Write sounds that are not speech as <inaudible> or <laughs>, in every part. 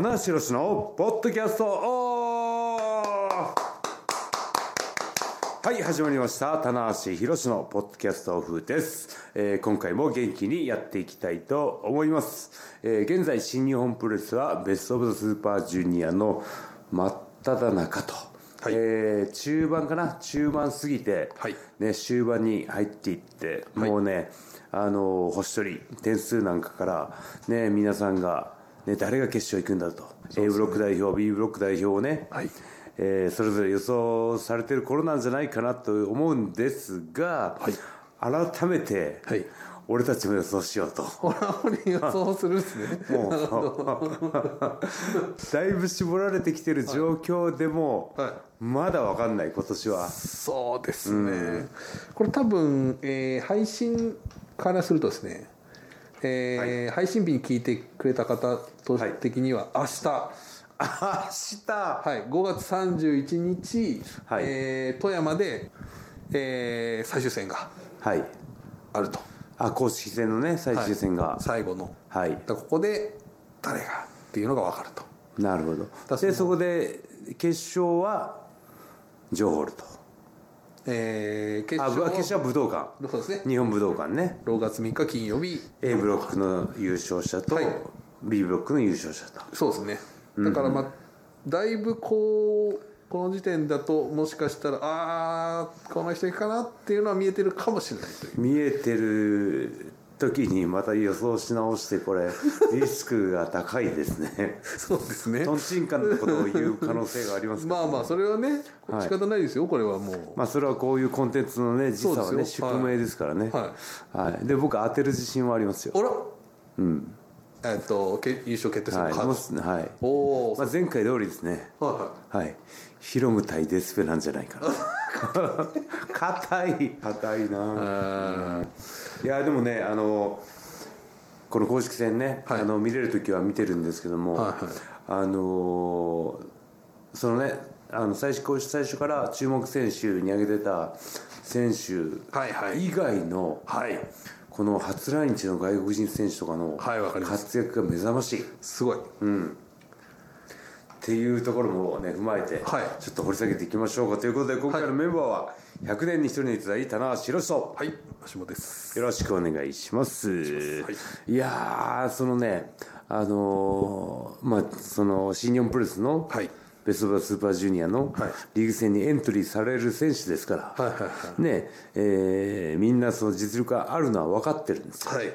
棚橋宏のポッドキャスト。オはい始まりました。棚橋宏のポッドキャストオフです、えー今回も元気にやっていきたいと思います、えー現在新日本プロレスはベストオブザスーパージュニアの真っ只中と、はい。えー中盤かな？中盤過ぎて、はい。ね、終盤に入っていって、もうねあの星取り点数なんかから、ね、皆さんが、ね、誰が決勝行くんだと、A ブロック代表 B ブロック代表をね、はい。えーそれぞれ予想されてる頃なんじゃないかなと思うんですが、改めて、はい。俺たちも予想しようと。<laughs> 予想するんですね。<laughs> もう。<laughs> だいぶ絞られてきてる状況でも、はい。まだ分かんない今年は。そうですね、これ多分、えー配信からするとですね、えー配信日に聞いてくれた方とはい的には明日、は明日。い。5月31日、はい。えー富山で、えー最終戦がはい。あると。あ公式戦のね最終戦が。最後の。はい、ここで誰がっていうのが分かると。なるほど。だでそこで決勝はジョーホールとえー決あ勝はぶ決勝は武道館。そうですね。日本武道館ね。6月3日金曜日。A ブロックの優勝者と、はい。B ブロックの優勝者と。そうですね。だからまあ、だいぶこうこの時点だともしかしたらああこの人いくかなっていうのは見えてるかもしれない見えてる時にまた予想し直してこれ <laughs> リスクが高いですね。そうですね。とんちんかんなことを言う可能性がありますまあまあそれはねはい。仕方ないですよこれはもう。まあそれはこういうコンテンツのね時差はね宿命ですからね。ははい、で僕当てる自信はありますよ。あら。うん。えっとけ優勝決定戦はい。のカード、もしはい。おお、まあ、前回通りですね。はいははいヒロム対デスペなんじゃないかな。硬い。硬いな。うんいやでもねあのこの公式戦ね、はい。あの見れる時は見てるんですけども、はいはい。あのそのねあの最初最初から注目選手に挙げてた選手はいはい。以外の、はい。この初来日の外国人選手とかの活躍が目覚ましい、すごいっていうところもね踏まえて、はい。ちょっと掘り下げていきましょうかということで今回のメンバーは100年に一人にいただい棚橋宏とはい。橋本です。よろしくお願いします。はい。いやーそのねあのーまあその新日本プロレスのはい。ベスト・オブ・ザスーパージュニアのはい。リーグ戦にエントリーされる選手ですから、はいはいはい。ねえーみんなその実力があるのは分かってるんですよ。はい。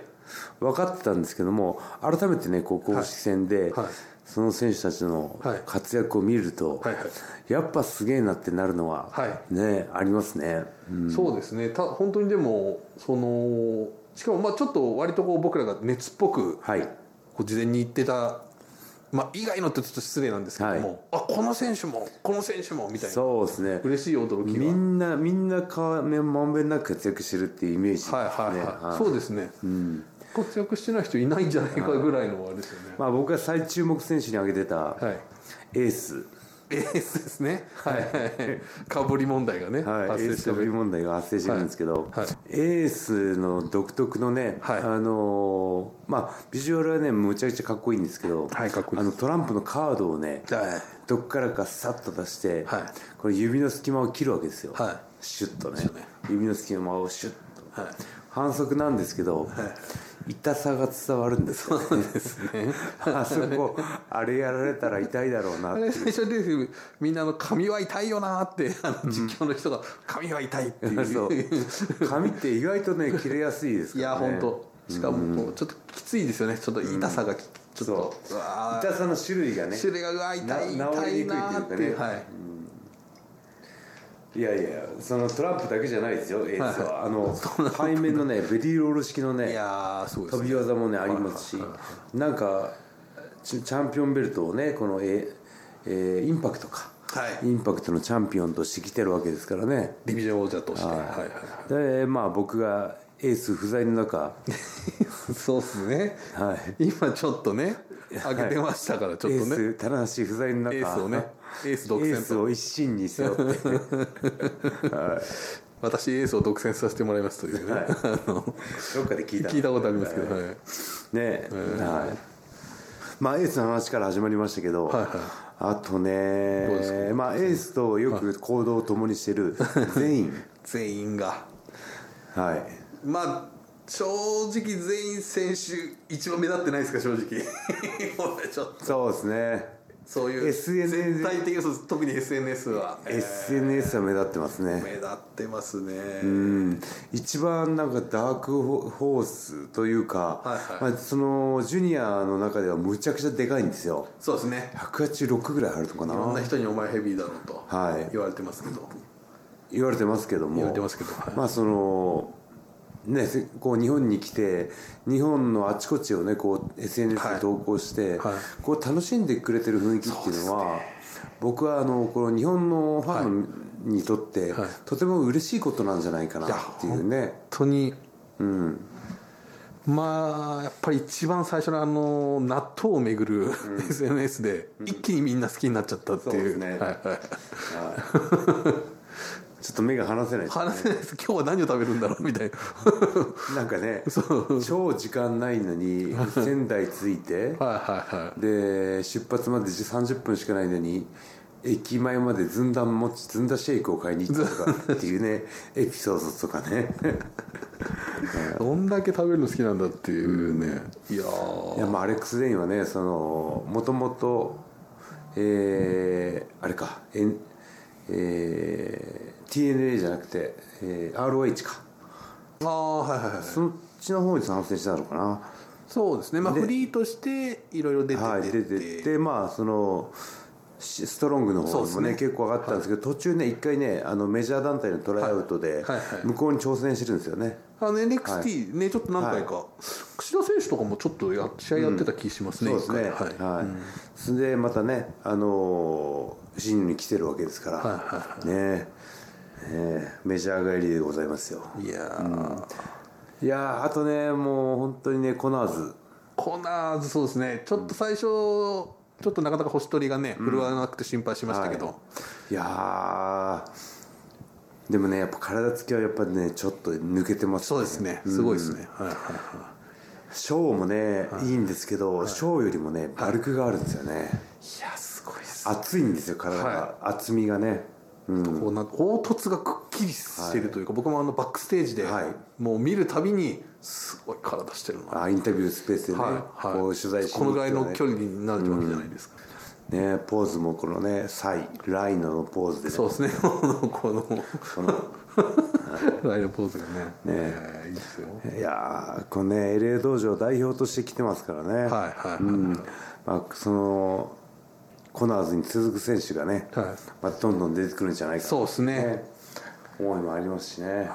分かってたんですけども改めてねこう公式戦で、はいその選手たちのはい。活躍を見ると、はいはい。やっぱすげえなってなるのは、はい。ねありますね、うん。そうですね。た本当にでもそのしかもまあちょっと割とこう僕らが熱っぽくはい。こう事前に言ってた、まあ、以外のってちょっと失礼なんですけども、あこの選手もこの選手もみたいな。そうですね。嬉しい驚きがみんなみんなまんべんなく活躍してるっていうイメージはいはいはい、はい。そうですね、活躍してない人いないんじゃないかぐらいのあれですよね、まあ、僕が最注目選手に挙げてたはい。エース、エースですね。はい。はい。はいかぶり問題がね、はい、エ発ースかぶり問題が発生してるんですけど、はい。はいエースの独特のね、はい。あのーまあビジュアルはねむちゃくちゃかっこいいんですけど、はいかっこいいあのトランプのカードをねはい。どっからかさっと出して、はい。これ指の隙間を切るわけですよ、はい。シュッとね。指の隙間をシュッと、はい。反則なんですけど、痛さが伝わるんです。よね。あそこあれやられたら痛いだろうなあれ最初でみんなあの髪は痛いよなってあの実況の人が髪は痛いっていう。そう。髪って意外とね切れやすいですいからね。や本当。しかもちょっときついですよね。ちょっと痛さがきちょっと痛さの種類がね種類がうわ痛い痛いりにくいなーっていうかねはいいやいやそのトランプだけじゃないですよエースは、あの背面のねベリーロール式のいねやーそうです飛び技もねありますしなんかチチャンピオンベルトをねこのええーインパクトか、はい。インパクトのチャンピオンとして来てるわけですからね。ディビジョン王者として。はい。はいでまあ僕がエース不在の中。は <laughs> いそうっすね。はい。今ちょっとね上げてましたからちょっエとね。ース棚橋不在の中。エースをねエース独エースを一身に背負って。<laughs> 私エースを独占させてもらいますというね、あのどっかで聞いた。聞いたことありますけど、はい、ね。はい。まあエースの話から始まりましたけど、はいはい。あとどうですねまあエースとよく行動を共にしてる <laughs> 全員。全員が。はい。まあ正直全員選手一番目立ってないですか正直。<laughs> 俺ちょっと。そうですねそういう SNS 全体的に特に SNS は、えー SNS は目立ってますね。目立ってますね、うん。一番なんかダークホースというか、はいはい。まあ、そのジュニアの中ではむちゃくちゃでかいんですよ。そうですね。186ぐらいあるのかいろんなな人に「お前ヘビーだろ」うとはい。言われてますけど、言われてますけども。言われてますけど。はい。まあそのねせこう日本に来て日本のあちこちをねこう SNS はい。に投稿して、はい。こう楽しんでくれてる雰囲気っていうのは僕はあのこの日本のファンにとって、はい。とても嬉しいことなんじゃないかなっていうね。本当にうん。まあやっぱり一番最初のあの納豆をめぐる、SNS で一気にみんな好きになっちゃったっていう。そうですね。はい。はいちょっと目が離せないね。話せないです。今日は何を食べるんだろうみたいな。<laughs> なんかね超時間ないのに仙台着いて <laughs> はいで出発まで30分しかないのに駅前までずんだもちずんだシェイクを買いに行ったとかっていうね <laughs> エピソードとかね。どんだけ食べるの好きなんだっていうね、いやー。いやまあアレックス・デインはねそのもともとえーあれかえんえー TNA じゃなくて、えー ROH か。ああはいはいはいそっちの方に参戦したのかな。そうですね。まあでフリーとしていろいろ出て。はい、出てって。まあそのしストロングの方もねね。結構上がったんですけど、途中ね一回ねあのメジャー団体のトライアウトではい。はい向こうに挑戦してるんですよね、あの NXT ねちょっと何回か、櫛田選手とかもちょっとや試合やってた気しますね、そうですね。はい、はい、それでまたねあのー新入に来てるわけですから、はいはい。ねえーメジャー帰りでございますよ。いやー、いやーあとねもう本当にねコナーズ。コナーズそうですね。ちょっと最初ちょっとなかなか星取りがね振るわなくて心配しましたけど、い。やー。でもねやっぱ体つきはやっぱねちょっと抜けてますそうですね。すごいですね、はいはいはい。ショーもね、い、いんですけど、ショーよりもねバルクがあるんですよね、いやすごいです厚いんですよ体が、は厚みがねうん。こうな凹凸がくっきりしてるというか、僕もあのバックステージで、はい。もう見るたびにすごい体してるな、あインタビュースペースでね、はいはい。こう取材しにこのぐらいの距離になるわけじゃないですか、ねポーズもこのねサイライノのポーズでね。そうですね。<laughs> このこのライドポーズがね。ね。えーいいですよ。いやーこのね LA 道場代表として来てますからね。はいはいはい。うん。まあ、そのコナーズに続く選手がね、はい。まあ、どんどん出てくるんじゃないかそうですね。思いもありますしね、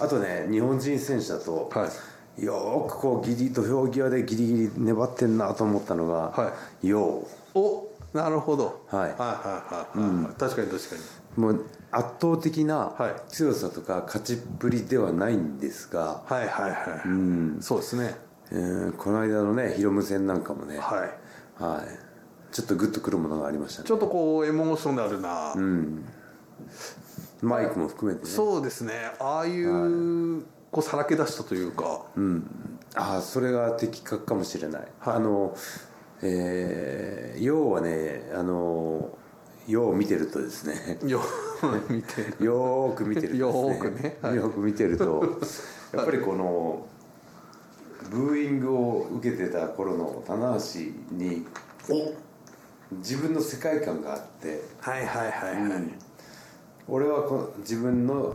あとね日本人選手だと、はよーくこうギリ土俵際でギリギリ粘ってんなと思ったのが、はよおなるほど。はい。はいはいはいはい、確かに確かに。うもう圧倒的なはい。強さとか勝ちっぷりではないんですが、はいはいはい、うん。そうですねえーこの間のねヒロム戦なんかもね、はい。はい、ちょっとグッとくるものがありましたね。ちょっとこうエモーショナルな、マイクも含めてね。そうですね。ああいう、こうさらけ出したというか、ああそれが的確かもしれない、あのえー、要はねあのよう見てるとですね。<laughs> よ見てる。よーく見てるとよーくね。はい。よーく見てると。やっぱりこのブーイングを受けてた頃の棚橋に自分の世界観があって。はいはいはいはい、俺はこの自分の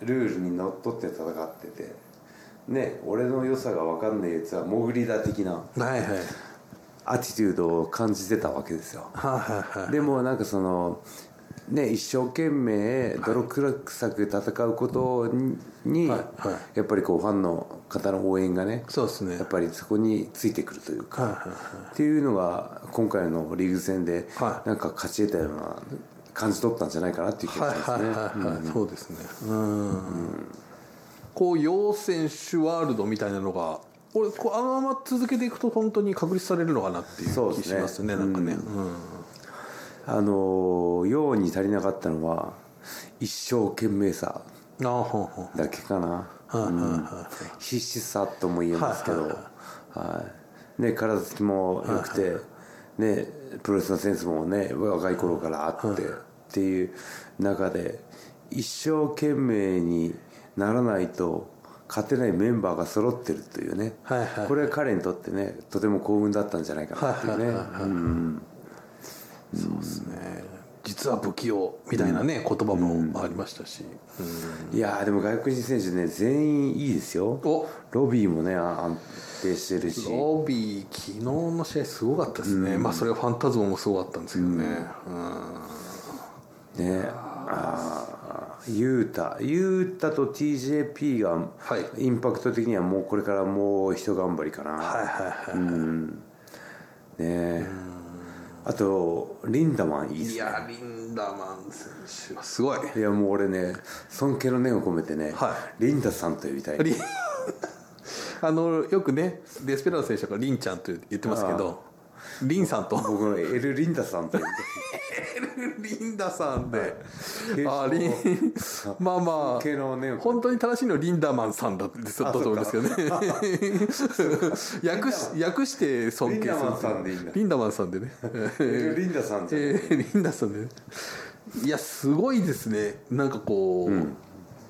ルールにのっとって戦ってて。ね俺の良さが分かんないやつは潜りだ的なはいはい。アティチュードを感じてたわけですよ。はいはいはい。でもなんかそのね一生懸命泥臭く戦うことに、はい。はい。やっぱりこうファンの方の応援がねそうですね。やっぱりそこについてくるというか、はいはいはい。っていうのが今回のリーグ戦ではい。なんか勝ち得たような感じ取ったんじゃないかなっていう気がはいしますね。はいはいはい、そうですね。うん。こう陽選手ワールドみたいなのが俺こうあのまま続けていくと本当に確立されるのかなっていう気しますねなんかね、うんあのように足りなかったのは一生懸命さだけかな、はいはいはい必死さとも言えますけど、はいね、体つきも良くて、ね、プロレスのセンスもね若い頃からあって、っていう中で一生懸命にならないと勝てないメンバーが揃ってるというね、はいはい。これは彼にとってねとても幸運だったんじゃないかなっていうね、うんそうですね。実は不器用みたいなね、言葉もありましたし、いやーでも外国人選手ね全員いいですよ。お。ロビーもねあ安定してるし。ロビー昨日の試合すごかったですね、まあそれはファンタズモもすごかったんですけどね、うん。ねあーユータ。ユータと TJP がはい。インパクト的にはもうこれからもう一頑張りかな、はいはいはい、ね。えあとリンダマンいいですね。いやリンダマン選手はすごい。いやもう俺ね尊敬の念を込めてね、はリンダさんと呼びたい。<laughs> あのよくねデスペラード選手がリンちゃんと言ってますけどリンさんと。僕のエル・リンダさんと呼びリンダさんで。い。あリンまあまあ。本当に正しいのはリンダマンさんだってだったと思いますけどね。<laughs> 訳し訳して尊敬するリンダマンさんでいいんだ。リンダマンさんでね。リンダさんじゃんえーリンダさんでね。いやすごいですね。なんかこう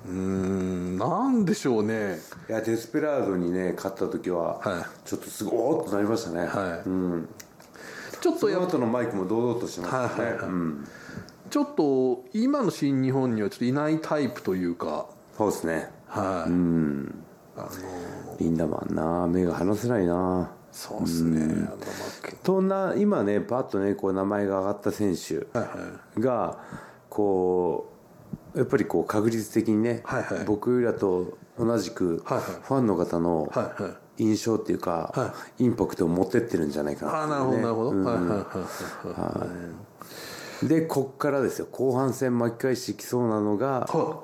うーんなんでしょうね。いやデスペラードにね勝った時は、はちょっとすごーっとなりましたね、はい。うん、ちょっとやっ後のマイクも堂々としてましたね、はいはいはい。うん、ちょっと今の新日本にはちょっといないタイプというか。そうですね。はい、うん。あのリンダマンな目が離せないなそうですね、あのまあとな今ねパッとねこう名前が上がった選手はいはいがこうやっぱりこう確率的にね、はいはい。僕らと同じくファンの方のはいはい印象っていうか、はインパクトを持ってってるんじゃないかなああなるほどなるほど、うん。はいはいはいはい。でこっからですよ。後半戦巻き返してきそうなのがは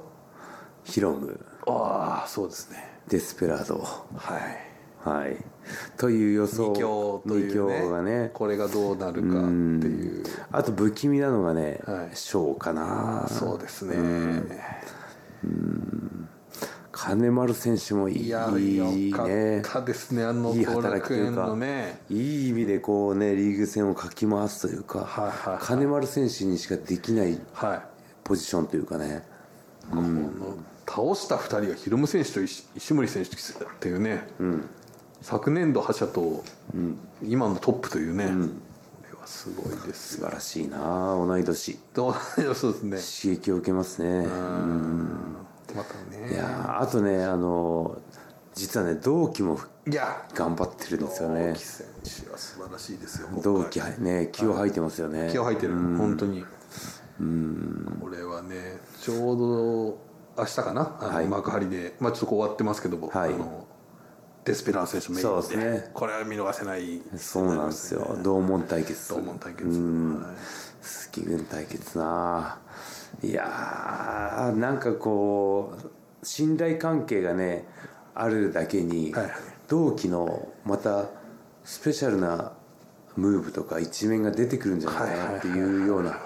ヒロム。ああそうですね。デスペラード。はい。はい。という予想。二強という、ね、二強がね。これがどうなるかっていう。あと不気味なのがね、はい。ショーかな。そうですね、金丸選手もいいいやいいねったですねあのいい後働きというか楽園のね。いい意味でこうねリーグ戦をかき回すというか、はいはいはい。金丸選手にしかできないはい。ポジションというかね。この倒した2人がヒロム選手と石石森選手っていうね、昨年度覇者と今のトップというね、これはすごいです。よ素晴らしいな同い年。そうですね。刺激を受けますねまたいね。やーあとねあの実はね同期もいや頑張ってるんですよね。同期選手は素晴らしいですよ同期ね気を吐いてますよね。気を吐いてる本当に。これはねちょうど明日かな？あのはい。幕張で、まあ、ちょっとこう終わってますけども、はい。あのデスペラード選手メインでねこれは見逃せない。そうなんですよ。同門対決。同門対決。うん。はい。スキ軍対決ないやーなんかこう信頼関係がねあるだけに、はいはい。同期のまたスペシャルなムーブとか一面が出てくるんじゃないかなっていうような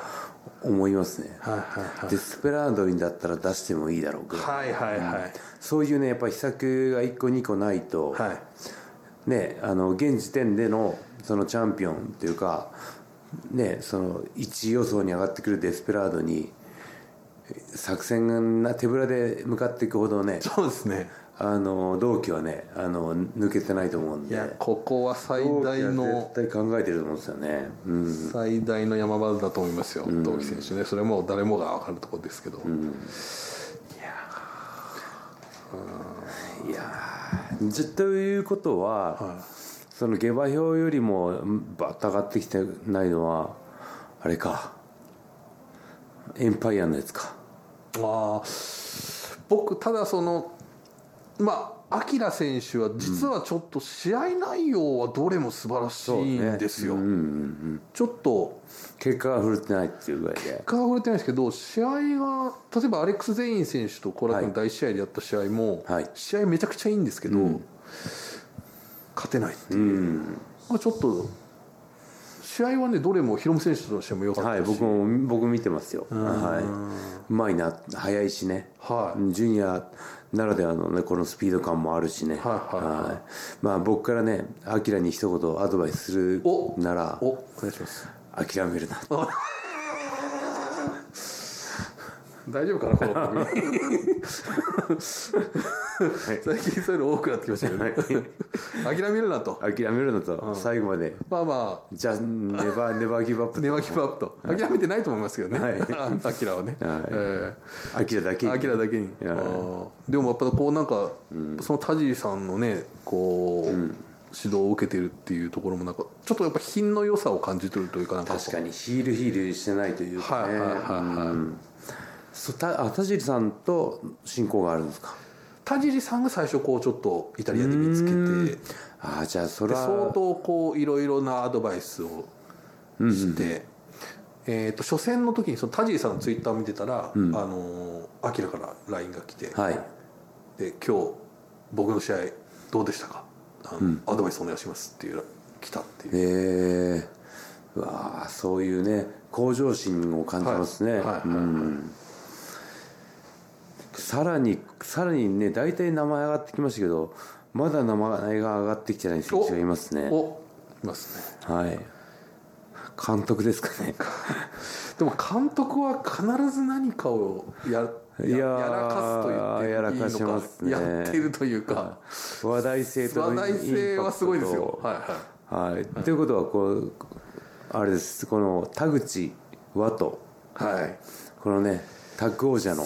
思いますね、デスペラードにだったら出してもいいだろうけど、はいはいはい。そういうねやっぱり秘策が1個2個ないと、はい。ね、あの現時点でのそのチャンピオンっていうか、ね、その1位予想に上がってくるデスペラードに作戦が手ぶらで向かっていくほどねそうですね。あの同期はねあの抜けてないと思うんで。いやここは最大はの絶対考えてると思うんですよね、うん、最大の山場だと思いますよ、同期選手ね。それも誰もが分かるところですけど、いやー。じゃということは、その下馬評よりもバッと上がってきてないのはあれか。エンパイアのやつかああ僕ただそのまあアキラ選手は実はちょっと試合内容はどれも素晴らしいんですよ、うんうんうんちょっと結果が振るってないっていうぐらいで。結果は触れてないですけど試合が例えばアレックス・ゼイン選手とコーラ君大試合でやった試合も、はい。試合めちゃくちゃいいんですけど、勝てないっていう、まあ、ちょっと試合はねどれもヒロム選手としても良かったはいですし、僕も僕見てますよ。はい。うまいな早いしね。はい。ジュニアならではのねこのスピード感もあるしね。はいはいはい。まあ僕からねアキラに一言アドバイスするおならおお願いします。諦めるな <laughs> 大丈夫かなこの <laughs> 番組。最近そういうの多くなってきましたよね。諦めるなと。諦めるなと。最後まで。まあまあ。じゃあネバーネバーギブアップネバーギブアップと。諦めてないと思いますけどね、はい。アキラはね、はい。えアキラだけーアキラだけに、でもやっぱこうなんか、その田尻さんのねこう、指導を受けてるっていうところもなんかちょっとやっぱ品の良さを感じてるというか確かにヒールヒールしてないというかね。はいはいはいはい。うん田尻さんと親交があるんですか？田尻さんが最初こうちょっとイタリアで見つけて。ああじゃあそれで相は当こういろいろなアドバイスをして、えー、と初戦の時にその田尻さんのツイッターを見てたら、あのアキラから LINE が来て、はい。で今日僕の試合どうでしたか？あの、アドバイスお願いしますっていう来たっていう、へえうわあそういうね向上心を感じますね、はい。はい。うんさらにさらにね大体名前上がってきましたけどまだ名前が上がってきてない選手がいますね。おいますね。はい。監督ですかね。<laughs> でも監督は必ず何かをややいやーやらかすと言っていいやらかのかしますね。やってるというか話題性と話題性はすごいですよ。はいはい。はい、ということはこうあれです。この田口和とはい。このねタッグ王者の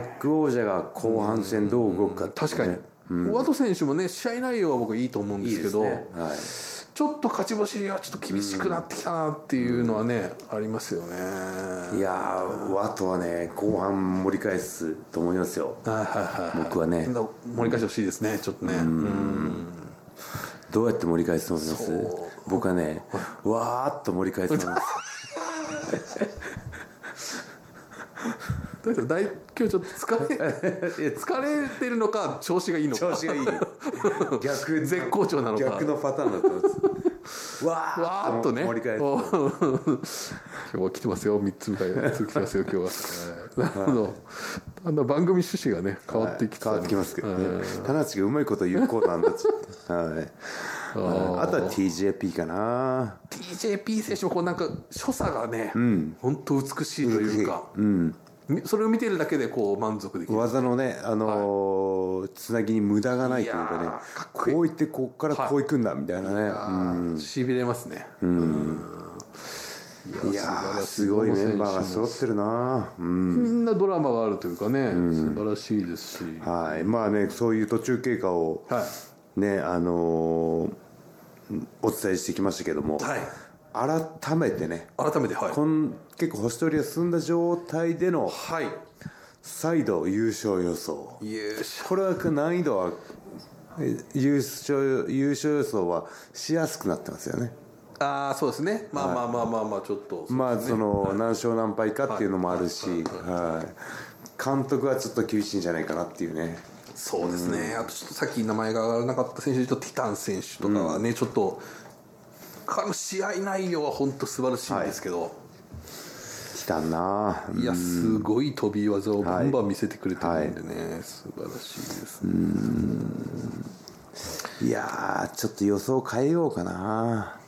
タッグ王者が後半戦どう動くかっていう確かに、ワト選手もね試合内容は僕いいと思うんですけどね、はい、ちょっと勝ち星がちょっと厳しくなってきたなっていうのはね、ありますよね。いやーワトはね後半盛り返すと思いますよ。はいはいはい僕はね。だ盛り返してほしいですねちょっとね。うん。どうやって盛り返すと思います？僕はねわーっと盛り返すと思います <laughs> どう大今日ちょっと疲れ <laughs> 疲れてるのか調子がいいのか。調子がいい <laughs> 逆絶好調なのか。逆のパターンだと思います。<laughs> わーっとね。盛り返す。お今日は来てますよ。3つぐらい3つ来てますよ今日は。なるほどだんだん番組趣旨がね変わってきて変わってきますけどね。田中がうまいこと言うコーナーになっちゃってはい。あとは TJP かな。TJP 選手もこうなんか所作がね、本当美しいというか、みそれを見てるだけでこう満足できる。技のね、あのーつなぎに無駄がないというかねかっこういってこっからこういくんだみたいなね、しびれますね、いやーすごいメンバーが揃ってるな。うん。みんなドラマがあるというかね、素晴らしいですし、はい。まあねそういう途中経過をはい。ねあのーお伝えしてきましたけども、はい改めてね。改めてはい。こん結構星取りが進んだ状態でのはい。再度優勝予想。優勝これは難易度はえ優勝優勝予想はしやすくなってますよね。ああそうですね。まあまあまあまあまあちょっと。まあその何勝何敗かっていうのもあるし、はい、監督はちょっと厳しいんじゃないかなっていうね。そうですね、あとちょっとさっき名前が上がらなかった選手でティタン選手とかはね、ちょっと彼の試合内容は本当素晴らしいんですけど、来たな。いやすごい飛び技をバンバン見せてくれてるんでね、素晴らしいです。ね、いやーちょっと予想変えようかな。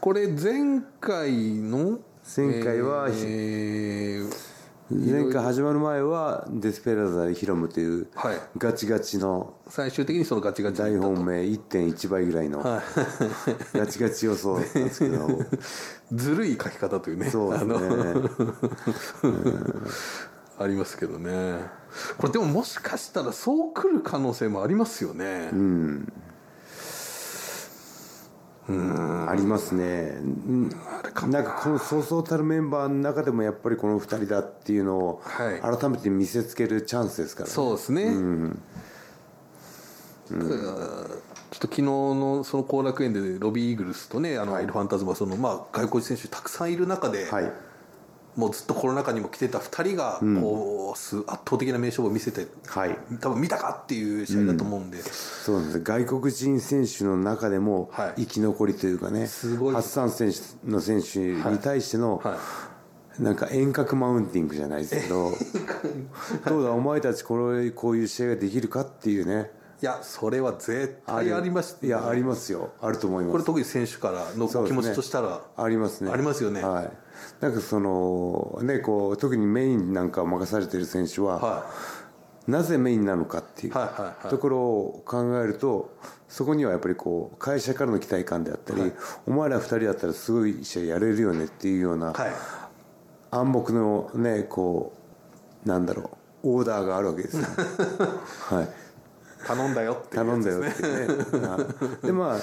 これ前回の前回はえー前回始まる前はデスペラーザ・ヒロムというはい。ガチガチの最終的にそのガチガチ大本命1.1倍ぐらいの <laughs> ガチガチ予想ですけどずるい書き方というねそうですね。<laughs> ありますけどね。これでももしかしたらそう来る可能性もありますよね、ありますね。うんなんかこのそうそうたるメンバーの中でもやっぱりこの2人だっていうのをはい。改めて見せつけるチャンスですからね。そうですね、だからちょっと昨日のその後楽園でロビーイーグルスとねあの、エルファンタズマその、まあ、外国人選手たくさんいる中で、はいもうずっとコロナ禍にも来てた2人がこう、す圧倒的な名勝負を見せてはい。多分見たかっていう試合だと思うんで、そうなんです。外国人選手の中でもはい。生き残りというかね、すごい。初参戦の選手に対しての、はい。なんか遠隔マウンティングじゃないですけどどうだお前たちこれこういう試合ができるかっていうね。いやそれは絶対ありましたいやありますよ。あると思います。これ特に選手からの気持ちとしたら、ありますね。ありますよね。はいなんかそのねこう特にメインなんかを任されてる選手は、はなぜメインなのかっていうはいはいはい。ところを考えるとそこにはやっぱりこう会社からの期待感であったり、お前ら二人だったらすごい試合やれるよねっていうような、いはい。暗黙のねこうなんだろうオーダーがあるわけですよ。<laughs> はい。頼んだよっていう頼んだよやつですね。ってね。はい。でまあ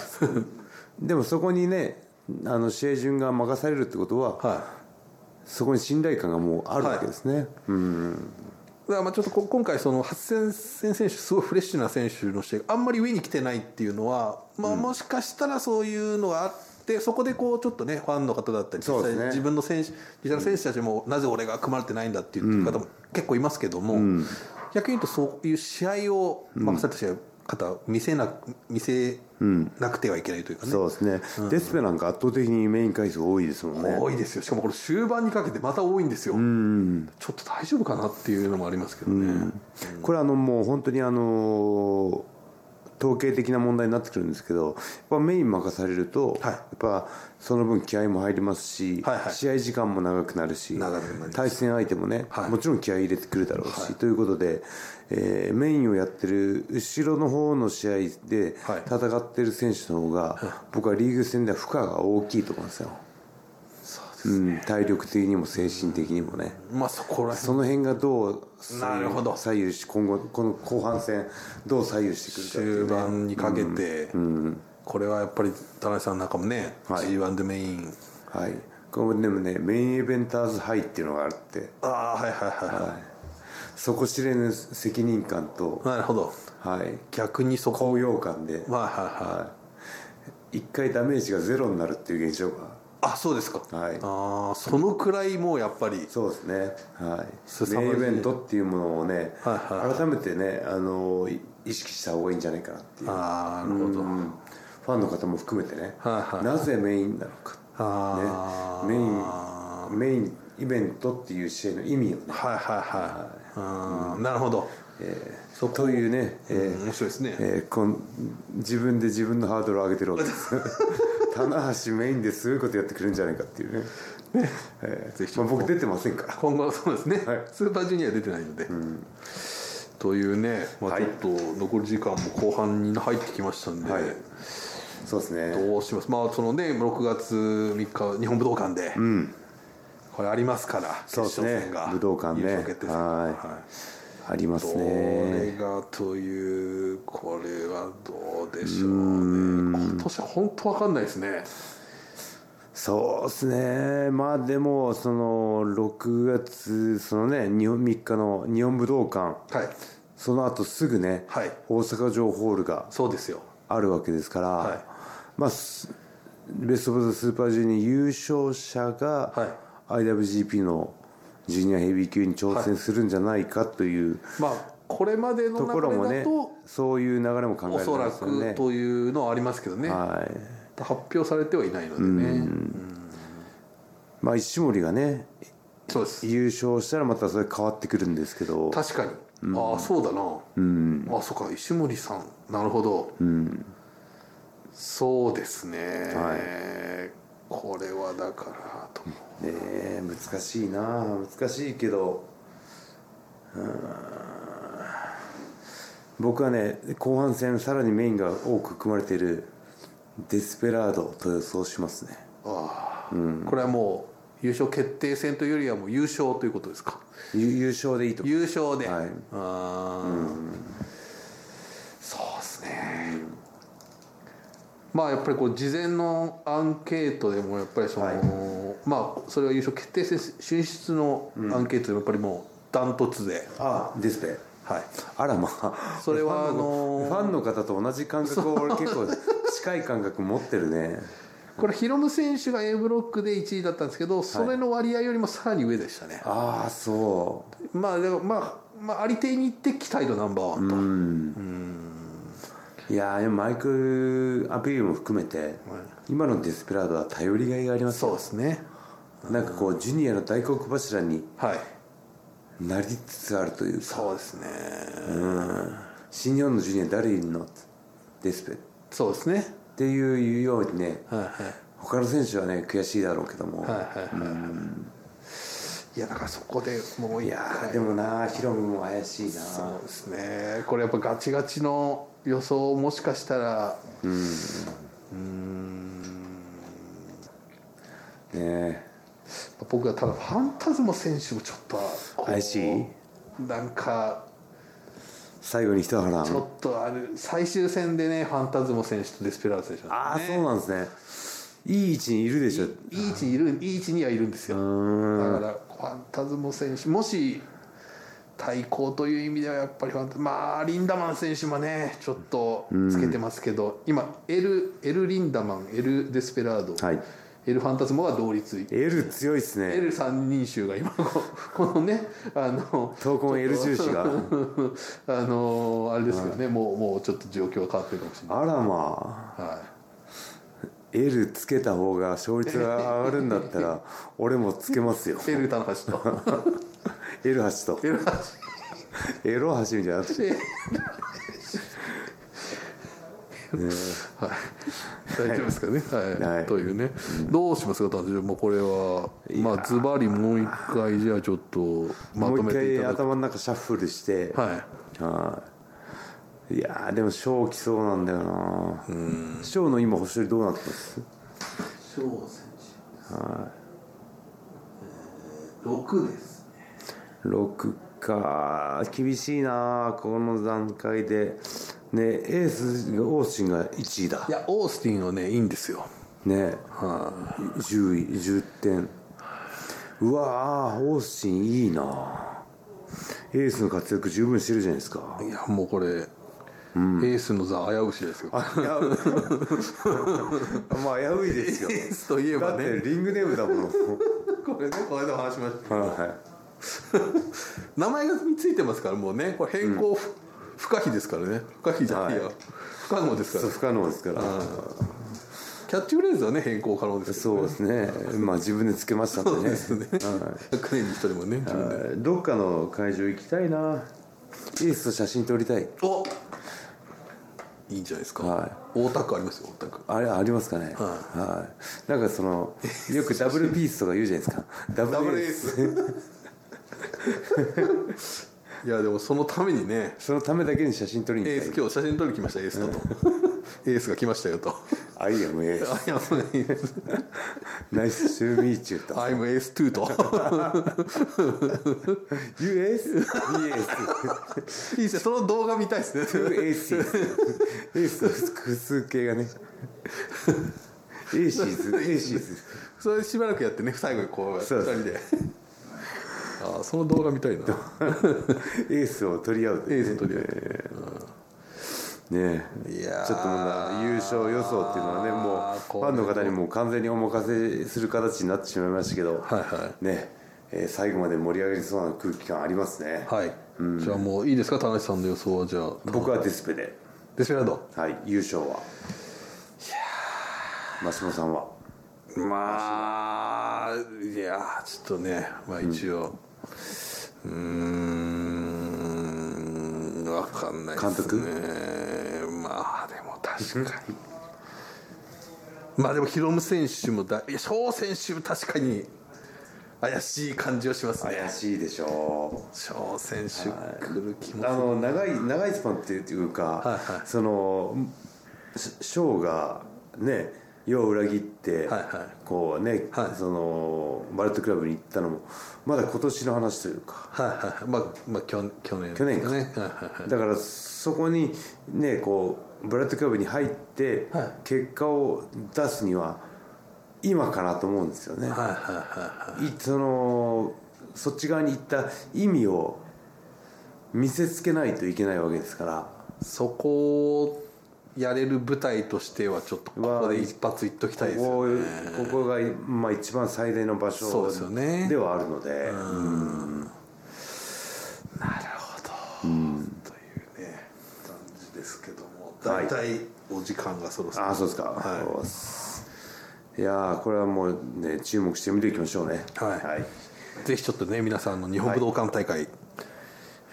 でもそこにねあの試合順が任されるってことは、はそこに信頼感がもうあるわけですね、うん。いだからまあちょっとこ今回その初戦選手すごいフレッシュな選手の試合があんまり上に来てないっていうのは、まあ、もしかしたらそういうのがあってそこでこうちょっとねファンの方だったり実際自分の選手実際の選手たちもなぜ俺が組まれてないんだっていう方も結構いますけども、逆に言うとそういう試合を任された試合方は見せな見せなくてはいけないというかね、そうですね、デスペなんか圧倒的にメイン回数多いですもんね。多いですよ。しかもこれ終盤にかけてまた多いんですよ、ちょっと大丈夫かなっていうのもありますけどね、これあのもう本当にあの統計的な問題になってくるんですけどやっぱメイン任されると、はい。やっぱその分気合も入りますし、はいはい。試合時間も長くなるし対戦相手もね、はい。もちろん気合い入れてくるだろうし、ということで、えーメインをやってる後ろの方の試合ではい。戦ってる選手の方が、僕はリーグ戦では負荷が大きいと思うんですよ、うん、体力的にも精神的にもね。まあそこら辺。その辺がどうなるほど。左右し今後この後半戦どう左右してくるかっていう終ね盤にかけて、これはやっぱり田中さんなんかもね、はい。G1 でメイン。はい。これでもねメインイベンターズハイっていうのがあって、ああはいはいはいははい、そこ知れぬ責任感とい、なるほど。はい。逆にそこ。高揚感で、はいはいはい。はい、一回ダメージがゼロになるっていう現象があそうですか、はい。ああそのくらいもうやっぱり。そうですね。はい。メインイベントっていうものをね、はいはい改めてねあのい意識した方がいいんじゃないかなっていう。ああなるほど、うん。ファンの方も含めてね、はいはいなぜメインなのか、ああね、メインメインイベントっていう試合の意味をね、はいはいはい、うんなるほど、えーというね、えー面白いですね、えーこん自分で自分のハードルを上げてるわけです <laughs> 棚橋メインですごいことやってくるんじゃないかっていうね。えーぜひ。まあ、僕出てませんから。今後はそうですね、はい。スーパージュニア出てないので、というね、まあ、はい。ちょっと残り時間も後半に入ってきましたんで、はい。そうですね。どうします？まあそのね6月3日日本武道館で、これありますからそうですね。武道館ね。はい。ありますこねれがというこれはどうでしょうね今年は本当わかんないですね。そうですね。まあでもその6月そのね日本3日の日本武道館。はい。その後すぐね、はい。大阪城ホールがそうですよ。あるわけですから、はい。まあすベスト・オブ・ザ・スーパージュニア優勝者が、は IWGP のジュニアヘビー級に挑戦するんじゃないかというまあこれまでのところもね流れだと、そういう流れも考えられおそらますよね。くというのはありますけどね、はい。発表されてはいないのでね、まあ石森がねそうです。優勝したらまたそれ変わってくるんですけど。確かに、ああそうだな、あそうか。石森さん。なるほど、そうですね、はい。これはだからとねえ難しいな。難しいけど。うーん僕はね後半戦さらにメインが多く組まれているデスペラードと予想しますね。ああ、これはもう優勝決定戦というよりはもう優勝ということですか？ゆ優勝でいいと優勝で、はい。ああ、そうですね、まあやっぱりこう事前のアンケートでもやっぱりその、はい。まあそれは優勝決定戦進出のアンケートでもやっぱりもうダントツで、あデスペはい。あらまあそれはあのーファンの方と同じ感覚を <laughs> 俺結構近い感覚持ってるね。これヒロム選手が A ブロックで1位だったんですけどそれの割合よりもさらに上でしたね、ああそまあでもまあまあありていに行って期待度ナンバーワンと、ういやーマイク・アピールも含めて、今のデスペラードは頼りがいがありますそうよですね。なんかこうジュニアの大黒柱にはいなりつつあるというか。そうですね。新日本のジュニア誰いるの？デスペ。っそうですね。ていうようにねはいはい。他の選手はね悔しいだろうけども、はいはいはいい。やだからそこでもういやーでもなヒロムも怪しいな。そうですね。これやっぱガチガチの予想もしかしたらねえ僕はただファンタズモ選手もちょっと怪しい？なんか最後に一波乱？ちょっとある最終戦でねファンタズモ選手とデスペラード選手ああなんですね。そうなんですね。いい位置にいるでしょ。いい位置にいるいい位置にはいるんですよ。だからファンタズモ選手もし対抗という意味ではやっぱりファンタまあリンダマン選手もねちょっとつけてますけど、今エルエル・リンダマンエル・デスペラード、はいエル・ファンタズモが同率。L 強いっすね。L 三人衆が今ここのねあの闘魂 L 重視が。<laughs> あのあれですけどね、もうもうちょっと状況が変わってるかもしれない、あらまあ。は L つけた方が勝率が上がるんだったら <laughs> 俺もつけますよ。い、L 田中と。<laughs> L8 と。L エロ橋みたいになってる。はい、大丈夫ですかね、はい。はい。というね、どうしますか団長もうこれは。まあズバリもう一回じゃあちょっとまとめていただく。回頭の中シャッフルして。はい。はい。いやーでも賞来そうなんだよな。賞の今星取りどうなってます？翔選手6です6か。厳しいなこの段階でねエースがオースティンが1位だ。いやオースティンはねいいんですよ。ね10位10点。うわーオースティンいいな。エースの活躍十分してるじゃないですか。いやもうこれ、エースの座危うしですよ。あいや <laughs> まあ危ういですよ。エースといえばだってねリングネームだもん <laughs> これねこの間話しました。は <laughs> 名前がついてますからもうねこれ変更不,、不可避ですからね。不可避じゃない。や、はい不可能ですから。不可能ですから。キャッチフレーズはね変更可能ですけどそうですね。まあ自分でつけましたんでね。そうですね。<laughs> 100年に一人もね自分で。はい。どっかの会場行きたいな。エースと写真撮りたい。お。いいんじゃないですか、はい。大田区ありますよ大田区。あれありますかね。はい。なんかその <laughs> よくダブルピースとか言うじゃないですか。ダブルエース <laughs> いやでもそのためにね。そのためだけに写真撮りにエース今日写真撮りに来ましたエースとと。<laughs> エースが来ましたよと。あいいやもうエースあいやもうねナイスシューミーチューと。I'm エース2と <laughs> US? <laughs> いいですね。その動画見たいですね。2AC エースと複数形がね。エーシーズエーシーズそれしばらくやってね最後にこう2人でああその動画見たいな。<laughs> エースを取り合うね。エース取り合ねえ。いやー。ちょっともうな優勝予想っていうのはねもうファンの方にもう完全にお任せする形になってしまいましたけど、はいはねえ。ー最後まで盛り上がりそうな空気感ありますね。はい、じゃあもういいですか田中さんの予想は。じゃあ。僕はデスペで、デスペラードはい、優勝は。真島さんは。まあいやちょっとねまあ一応うーん分かんないですね。監督？まあでも確かに。まあでもヒロム選手もだいや翔選手も確かに怪しい感じはしますね。怪しいでしょ翔選手来る気もうあの長い長いスパンっていうか、はいはい。そのシショーがね世を裏切って、はいはい。こうね、はい。そのバレットクラブに行ったのもまだ今年の話というか。はいはいはい。まあまあ去去年去年か。ねだからそこにねこうブラッドクラブに入ってはい。結果を出すには今かなと思うんですよね、はいはいはいはい。いそのそっち側に行った意味を見せつけないといけないわけですから。そこやれる舞台としてはちょっとここで一発いっときたいですこよね。こここが、まあ、一番最大の場所ではあるので。なるほど、というね感じですけども。大体お時間がそろそろ、ああそうですか、はい。いやーこれはもうね注目して見ていきましょうね。はい。ぜひちょっとね皆さんの日本武道館大会、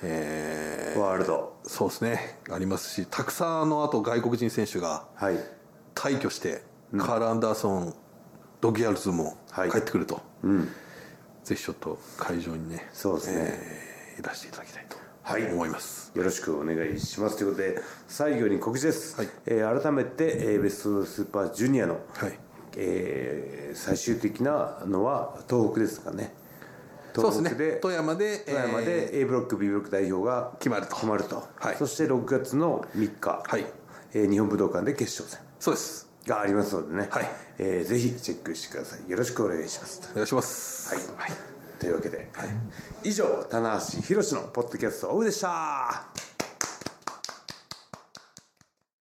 えー。ワールド。そうですね。ありますしたくさんあのあと外国人選手がはい。退去して、カール・アンダーソンドギアルズもはい。帰ってくると、うん。ぜひちょっと会場にねそうですね。えーいらしていただきたいとはい。思います、よろしくお願いします。ということで最後に告知です、はい。えー改めて、えーベストスーパージュニアの、はい。えー最終的なのは東北ですかねそうですね。富山で富山で A ブロック B ブロック代表が決まると。決まると、はい。そして6月の3日、はい。えー日本武道館で決勝戦。そうです。がありますのでね、はい。えーぜひチェックしてください。よろしくお願いします。お願いします。はい、というわけで、以上棚橋宏のポッドキャストオフでした